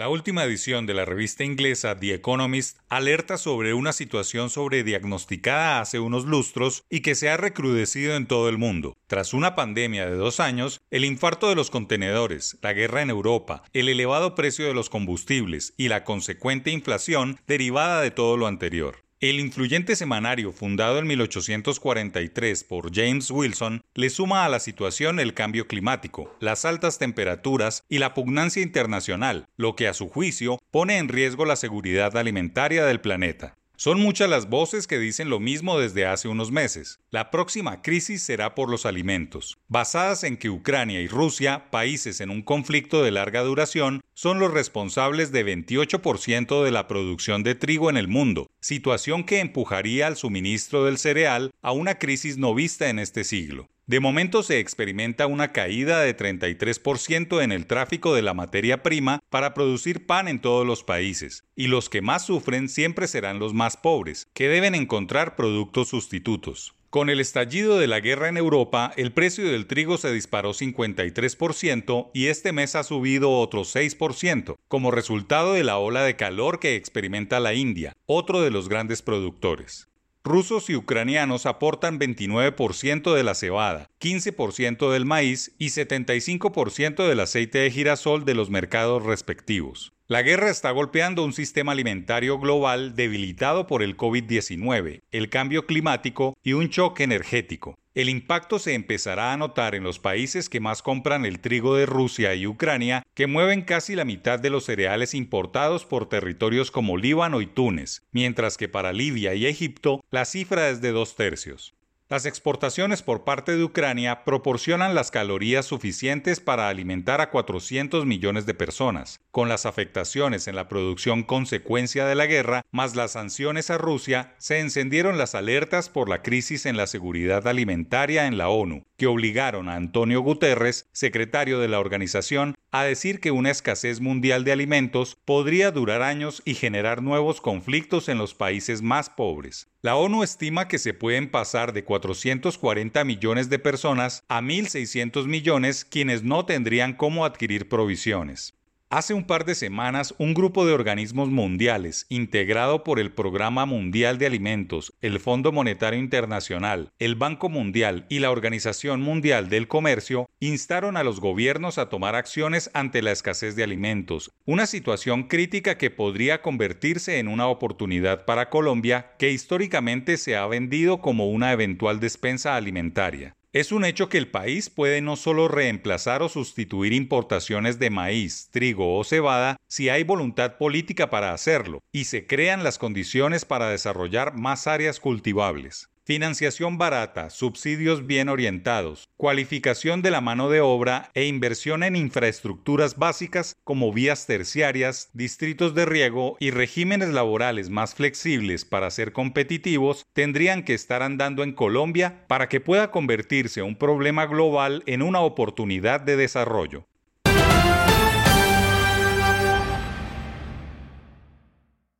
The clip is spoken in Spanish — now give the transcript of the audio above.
La última edición de la revista inglesa The Economist alerta sobre una situación sobrediagnosticada hace unos lustros y que se ha recrudecido en todo el mundo. Tras una pandemia de dos años, el infarto de los contenedores, la guerra en Europa, el elevado precio de los combustibles y la consecuente inflación derivada de todo lo anterior. El influyente semanario fundado en 1843 por James Wilson le suma a la situación el cambio climático, las altas temperaturas y la pugnancia internacional, lo que a su juicio pone en riesgo la seguridad alimentaria del planeta. Son muchas las voces que dicen lo mismo desde hace unos meses. La próxima crisis será por los alimentos, basadas en que Ucrania y Rusia, países en un conflicto de larga duración, son los responsables de 28% de la producción de trigo en el mundo, situación que empujaría al suministro del cereal a una crisis no vista en este siglo. De momento se experimenta una caída de 33% en el tráfico de la materia prima para producir pan en todos los países, y los que más sufren siempre serán los más pobres, que deben encontrar productos sustitutos. Con el estallido de la guerra en Europa, el precio del trigo se disparó 53% y este mes ha subido otro 6%, como resultado de la ola de calor que experimenta la India, otro de los grandes productores. Rusos y ucranianos aportan 29% de la cebada, 15% del maíz y 75% del aceite de girasol de los mercados respectivos. La guerra está golpeando un sistema alimentario global debilitado por el COVID-19, el cambio climático y un choque energético. El impacto se empezará a notar en los países que más compran el trigo de Rusia y Ucrania, que mueven casi la mitad de los cereales importados por territorios como Líbano y Túnez, mientras que para Libia y Egipto la cifra es de dos tercios. Las exportaciones por parte de Ucrania proporcionan las calorías suficientes para alimentar a 400 millones de personas. Con las afectaciones en la producción consecuencia de la guerra, más las sanciones a Rusia, se encendieron las alertas por la crisis en la seguridad alimentaria en la ONU, que obligaron a Antonio Guterres, secretario de la organización, a decir que una escasez mundial de alimentos podría durar años y generar nuevos conflictos en los países más pobres. La ONU estima que se pueden pasar de 440 millones de personas a 1.600 millones quienes no tendrían cómo adquirir provisiones. Hace un par de semanas, un grupo de organismos mundiales, integrado por el Programa Mundial de Alimentos, el Fondo Monetario Internacional, el Banco Mundial y la Organización Mundial del Comercio, instaron a los gobiernos a tomar acciones ante la escasez de alimentos, una situación crítica que podría convertirse en una oportunidad para Colombia que históricamente se ha vendido como una eventual despensa alimentaria. Es un hecho que el país puede no solo reemplazar o sustituir importaciones de maíz, trigo o cebada si hay voluntad política para hacerlo y se crean las condiciones para desarrollar más áreas cultivables. Financiación barata, subsidios bien orientados, cualificación de la mano de obra e inversión en infraestructuras básicas como vías terciarias, distritos de riego y regímenes laborales más flexibles para ser competitivos tendrían que estar andando en Colombia para que pueda convertirse un problema global en una oportunidad de desarrollo.